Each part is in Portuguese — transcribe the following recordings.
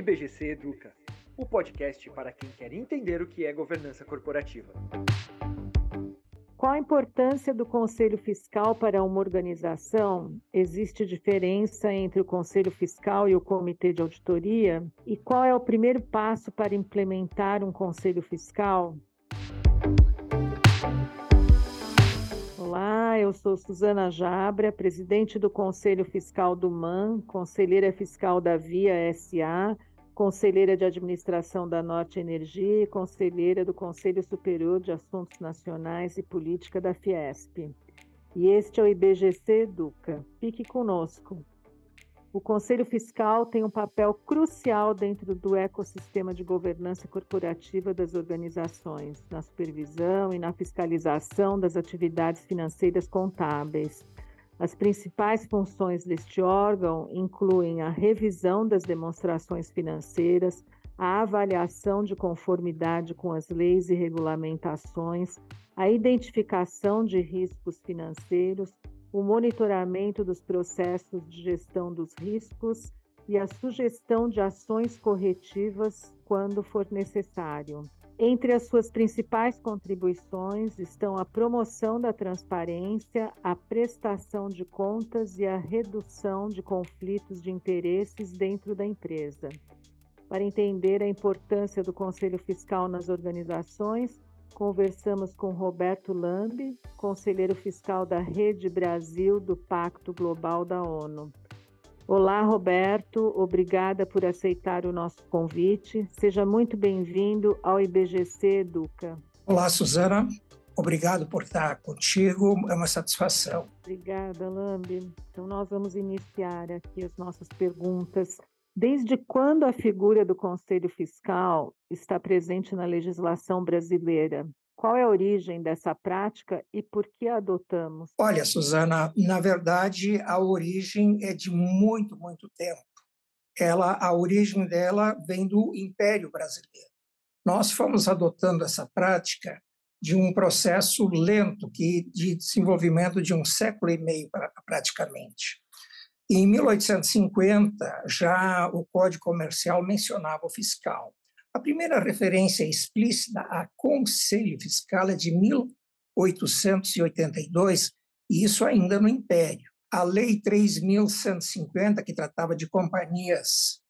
IBGC Educa, o podcast para quem quer entender o que é governança corporativa. Qual a importância do Conselho Fiscal para uma organização? Existe diferença entre o Conselho Fiscal e o Comitê de Auditoria? E qual é o primeiro passo para implementar um Conselho Fiscal? Olá, eu sou Suzana Jabra, presidente do Conselho Fiscal do MAN, conselheira fiscal da Via SA, conselheira de administração da Norte Energia e conselheira do Conselho Superior de Assuntos Nacionais e Política da Fiesp. E este é o IBGC Educa. Fique conosco. O Conselho Fiscal tem um papel crucial dentro do ecossistema de governança corporativa das organizações, na supervisão e na fiscalização das atividades financeiras contábeis, as principais funções deste órgão incluem a revisão das demonstrações financeiras, a avaliação de conformidade com as leis e regulamentações, a identificação de riscos financeiros, o monitoramento dos processos de gestão dos riscos e a sugestão de ações corretivas quando for necessário. Entre as suas principais contribuições estão a promoção da transparência, a prestação de contas e a redução de conflitos de interesses dentro da empresa. Para entender a importância do Conselho Fiscal nas organizações, conversamos com Roberto Lambi, conselheiro fiscal da Rede Brasil do Pacto Global da ONU. Olá, Roberto, obrigada por aceitar o nosso convite. Seja muito bem-vindo ao IBGC Educa. Olá, Suzana. Obrigado por estar contigo, é uma satisfação. Obrigada, Lambi. Então, nós vamos iniciar aqui as nossas perguntas. Desde quando a figura do Conselho Fiscal está presente na legislação brasileira? Qual é a origem dessa prática e por que a adotamos? Olha, Suzana, na verdade, a origem é de muito, muito tempo. Ela, a origem dela vem do Império Brasileiro. Nós fomos adotando essa prática de um processo lento que de desenvolvimento de um século e meio praticamente. Em 1850, já o Código Comercial mencionava o fiscal. A primeira referência explícita a conselho fiscal é de 1882, e isso ainda no Império. A Lei 3.150, que tratava de companhias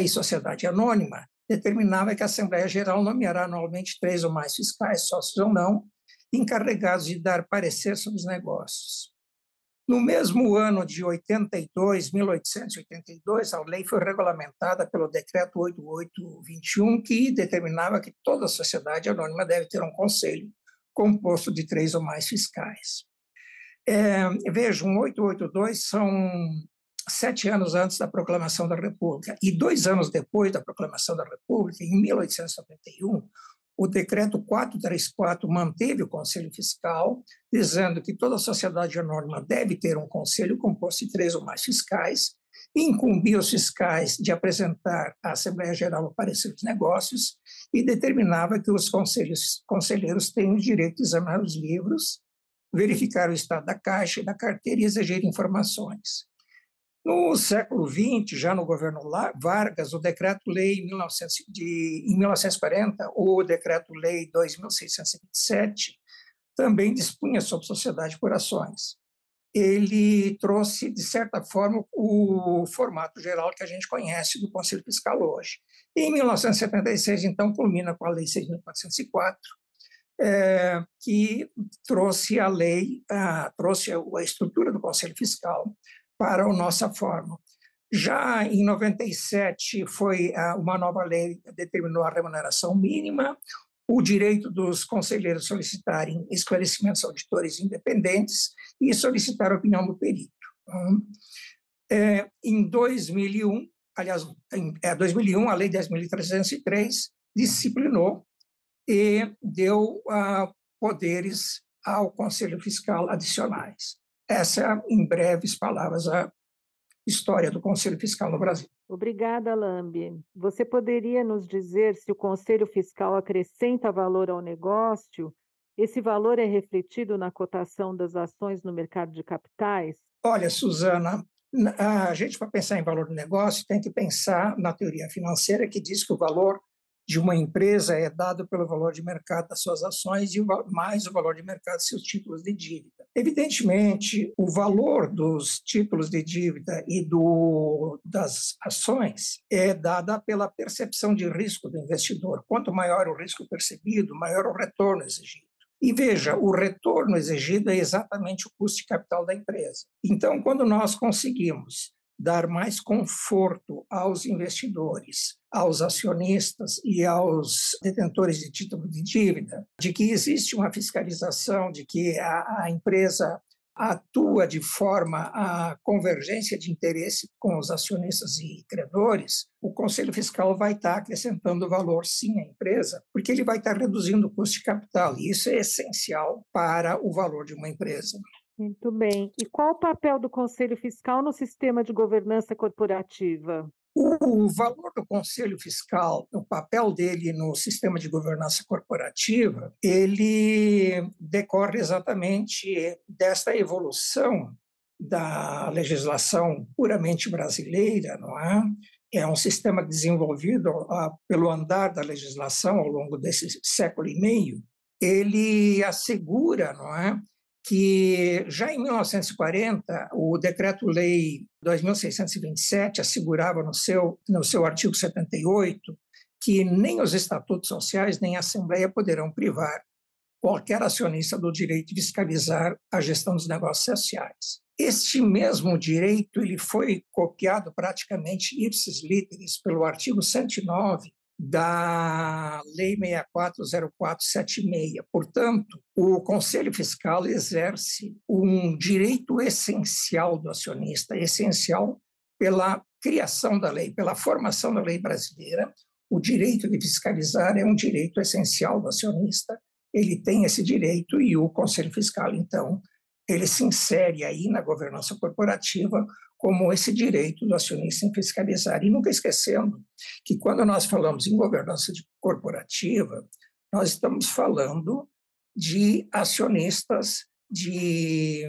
e sociedade anônima, determinava que a Assembleia Geral nomeará anualmente três ou mais fiscais, sócios ou não, encarregados de dar parecer sobre os negócios. No mesmo ano de 82, 1882, a lei foi regulamentada pelo Decreto 8821, que determinava que toda sociedade anônima deve ter um conselho composto de três ou mais fiscais. É, vejam, 882 são sete anos antes da proclamação da República. E dois anos depois da proclamação da República, em 1891, o decreto 434 manteve o Conselho Fiscal, dizendo que toda sociedade anônima deve ter um conselho composto de três ou mais fiscais, e incumbia os fiscais de apresentar à Assembleia Geral o parecer dos negócios e determinava que os conselheiros têm o direito de examinar os livros, verificar o estado da caixa e da carteira e exigir informações. No século XX, já no governo Vargas, o Decreto-Lei em 1940, o Decreto-Lei 2627, também dispunha sobre sociedade por ações. Ele trouxe, de certa forma, o formato geral que a gente conhece do Conselho Fiscal hoje. E em 1976, então, culmina com a Lei 6.404, é, que trouxe a lei, a, trouxe a estrutura do Conselho Fiscal para a nossa forma. Já em 97 foi ah, uma nova lei determinou a remuneração mínima, o direito dos conselheiros solicitarem esclarecimentos auditores independentes e solicitar a opinião do perito. Então, é, em 2001, aliás, em é, 2001, a Lei 10.303 disciplinou e deu uh, poderes ao Conselho Fiscal adicionais. Essa é, em breves palavras, a história do Conselho Fiscal no Brasil. Obrigada, Lambi. Você poderia nos dizer se o Conselho Fiscal acrescenta valor ao negócio? Esse valor é refletido na cotação das ações no mercado de capitais? Olha, Suzana, A gente, para pensar em valor do negócio, tem que pensar na teoria financeira que diz que o valor de uma empresa é dado pelo valor de mercado das suas ações e mais o valor de mercado dos seus títulos de dívida. Evidentemente, o valor dos títulos de dívida e do, das ações é dada pela percepção de risco do investidor. Quanto maior o risco percebido, maior o retorno exigido. E veja, o retorno exigido é exatamente o custo de capital da empresa. Então, quando nós conseguimos dar mais conforto aos investidores, aos acionistas e aos detentores de título de dívida, de que existe uma fiscalização, de que a, a empresa atua de forma a convergência de interesse com os acionistas e credores, o Conselho Fiscal vai estar acrescentando valor, sim, à empresa, porque ele vai estar reduzindo o custo de capital, e isso é essencial para o valor de uma empresa. Muito bem. E qual o papel do Conselho Fiscal no sistema de governança corporativa? O valor do Conselho Fiscal, o papel dele no sistema de governança corporativa, ele decorre exatamente desta evolução da legislação puramente brasileira, não é? É um sistema desenvolvido ah, pelo andar da legislação ao longo desse século e meio. Ele assegura, não é, que já em 1940 o decreto-lei 2627 assegurava no seu no seu artigo 78 que nem os estatutos sociais nem a assembleia poderão privar qualquer acionista do direito de fiscalizar a gestão dos negócios sociais. Este mesmo direito ele foi copiado praticamente ipsis literis pelo artigo 109 da Lei 640476. Portanto, o Conselho Fiscal exerce um direito essencial do acionista, essencial pela criação da lei, pela formação da lei brasileira. O direito de fiscalizar é um direito essencial do acionista. Ele tem esse direito e o Conselho Fiscal, então, ele se insere aí na governança corporativa como esse direito do acionista em fiscalizar. E nunca esquecendo que quando nós falamos em governança corporativa, nós estamos falando de acionistas de,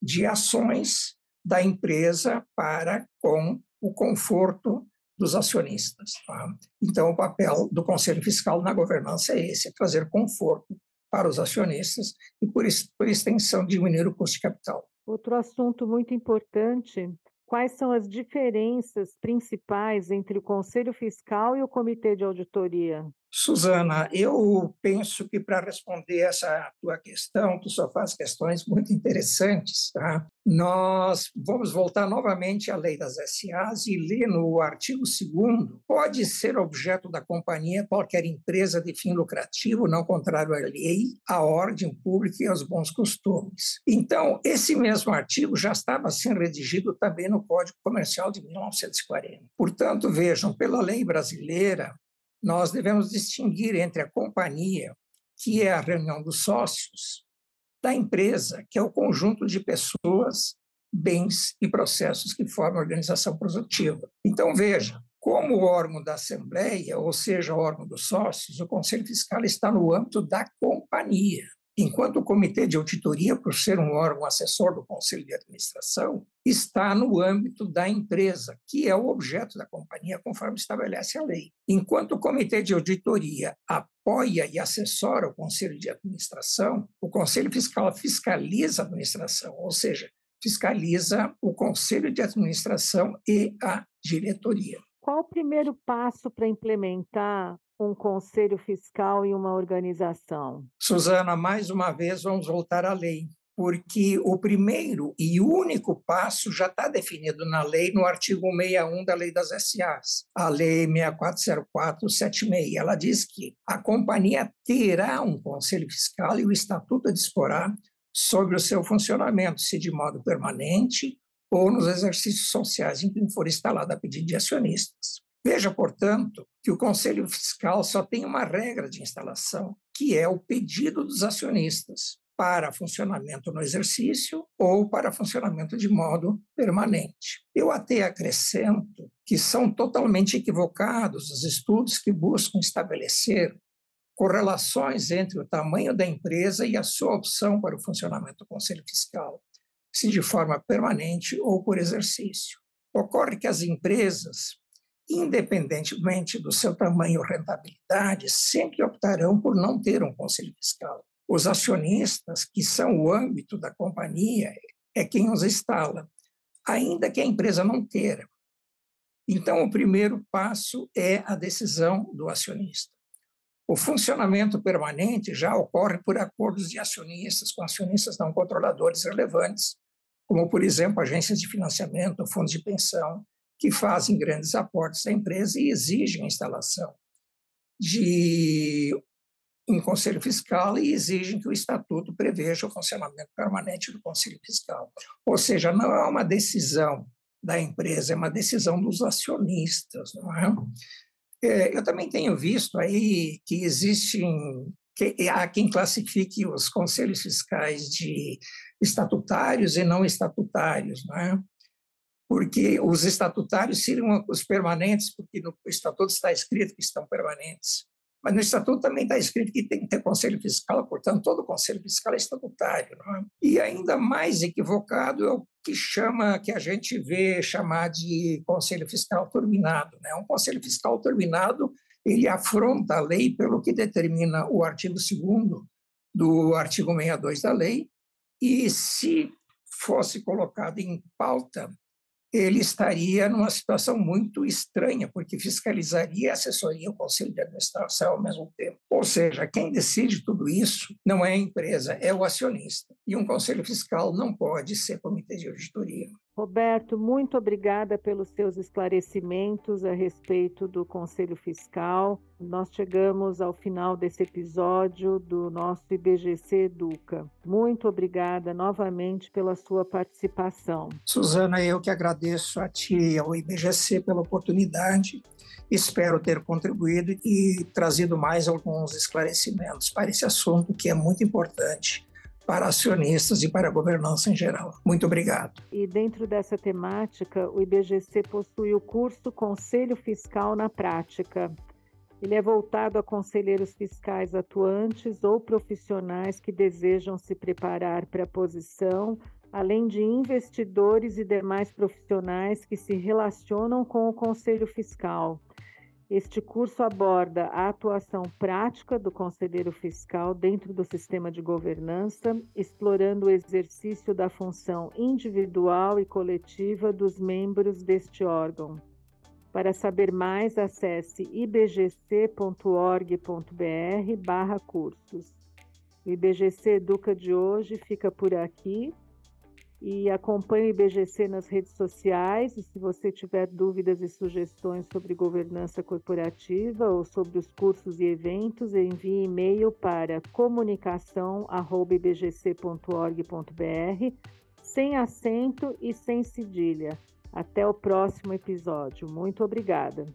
de ações da empresa para com o conforto dos acionistas. Tá? Então, o papel do Conselho Fiscal na governança é esse, é trazer conforto para os acionistas e, por, por extensão, diminuir o custo de capital. Outro assunto muito importante: quais são as diferenças principais entre o Conselho Fiscal e o Comitê de Auditoria? Suzana, eu penso que para responder essa tua questão, tu só faz questões muito interessantes. Tá? Nós vamos voltar novamente à lei das SAs e ler no artigo 2 pode ser objeto da companhia qualquer empresa de fim lucrativo, não contrário à lei, à ordem pública e aos bons costumes. Então, esse mesmo artigo já estava sendo redigido também no Código Comercial de 1940. Portanto, vejam, pela lei brasileira, nós devemos distinguir entre a companhia, que é a reunião dos sócios, da empresa, que é o conjunto de pessoas, bens e processos que formam a organização produtiva. Então, veja, como órgão da Assembleia, ou seja, órgão dos sócios, o Conselho Fiscal está no âmbito da companhia enquanto o Comitê de Auditoria, por ser um órgão assessor do Conselho de Administração, está no âmbito da empresa, que é o objeto da companhia, conforme estabelece a lei. Enquanto o Comitê de Auditoria apoia e assessora o Conselho de Administração, o Conselho Fiscal fiscaliza a administração, ou seja, fiscaliza o Conselho de Administração e a diretoria. Qual o primeiro passo para implementar um conselho fiscal e uma organização? Suzana, mais uma vez vamos voltar à lei, porque o primeiro e único passo já está definido na lei, no artigo 61 da Lei das SAs, a Lei 640476. Ela diz que a companhia terá um conselho fiscal e o estatuto disporá sobre o seu funcionamento, se de modo permanente ou nos exercícios sociais em que for instalada a pedido de acionistas. Veja, portanto, que o Conselho Fiscal só tem uma regra de instalação, que é o pedido dos acionistas para funcionamento no exercício ou para funcionamento de modo permanente. Eu até acrescento que são totalmente equivocados os estudos que buscam estabelecer correlações entre o tamanho da empresa e a sua opção para o funcionamento do Conselho Fiscal. se de forma permanente ou por exercício. Ocorre que as empresas, independentemente do seu tamanho ou rentabilidade, sempre optarão por não ter um conselho fiscal. Os acionistas, que são o âmbito da companhia, é quem os instala, ainda que a empresa não queira. Então, o primeiro passo é a decisão do acionista. O funcionamento permanente já ocorre por acordos de acionistas com acionistas não controladores relevantes, como, por exemplo, agências de financiamento, fundos de pensão, que fazem grandes aportes à empresa e exigem a instalação de um conselho fiscal e exigem que o estatuto preveja o funcionamento permanente do conselho fiscal. Ou seja, não é uma decisão da empresa, é uma decisão dos acionistas, não é? é eu também tenho visto aí que existem que há quem classifique os conselhos fiscais de estatutários e não estatutários, não é? Porque os estatutários seriam os permanentes, porque no estatuto está escrito que estão permanentes. Mas no estatuto também está escrito que tem que ter conselho fiscal, portanto, todo conselho fiscal é estatutário. É? E ainda mais equivocado é o que chama, que a gente vê chamar de conselho fiscal turbinado. Né? Um conselho fiscal turbinado ele afronta a lei pelo que determina o artigo 2 do artigo 62 da lei, e se fosse colocado em pauta ele estaria numa situação muito estranha, porque fiscalizaria a assessoria e o conselho de administração ao mesmo tempo. Ou seja, quem decide tudo isso não é a empresa, é o acionista. E um conselho fiscal não pode ser comitê de auditoria. Roberto, muito obrigada pelos seus esclarecimentos a respeito do Conselho Fiscal. Nós chegamos ao final desse episódio do nosso IBGC Educa. Muito obrigada novamente pela sua participação. Suzana, eu que agradeço a ti e ao IBGC pela oportunidade. Espero ter contribuído e trazido mais alguns esclarecimentos para esse assunto que é muito importante para acionistas e para a governança em geral. Muito obrigado. E dentro dessa temática, o IBGC possui o curso Conselho Fiscal na Prática. Ele é voltado a conselheiros fiscais atuantes ou profissionais que desejam se preparar para a posição, além de investidores e demais profissionais que se relacionam com o Conselho Fiscal. Este curso aborda a atuação prática do conselheiro fiscal dentro do sistema de governança, explorando o exercício da função individual e coletiva dos membros deste órgão. Para saber mais, acesse ibgc.org.br/cursos. O IBGC Educa de hoje fica por aqui e acompanhe o IBGC nas redes sociais. E se você tiver dúvidas e sugestões sobre governança corporativa ou sobre os cursos e eventos, envie e-mail para comunicação@ibgc.org.br sem acento e sem cedilha. Até o próximo episódio. Muito obrigada.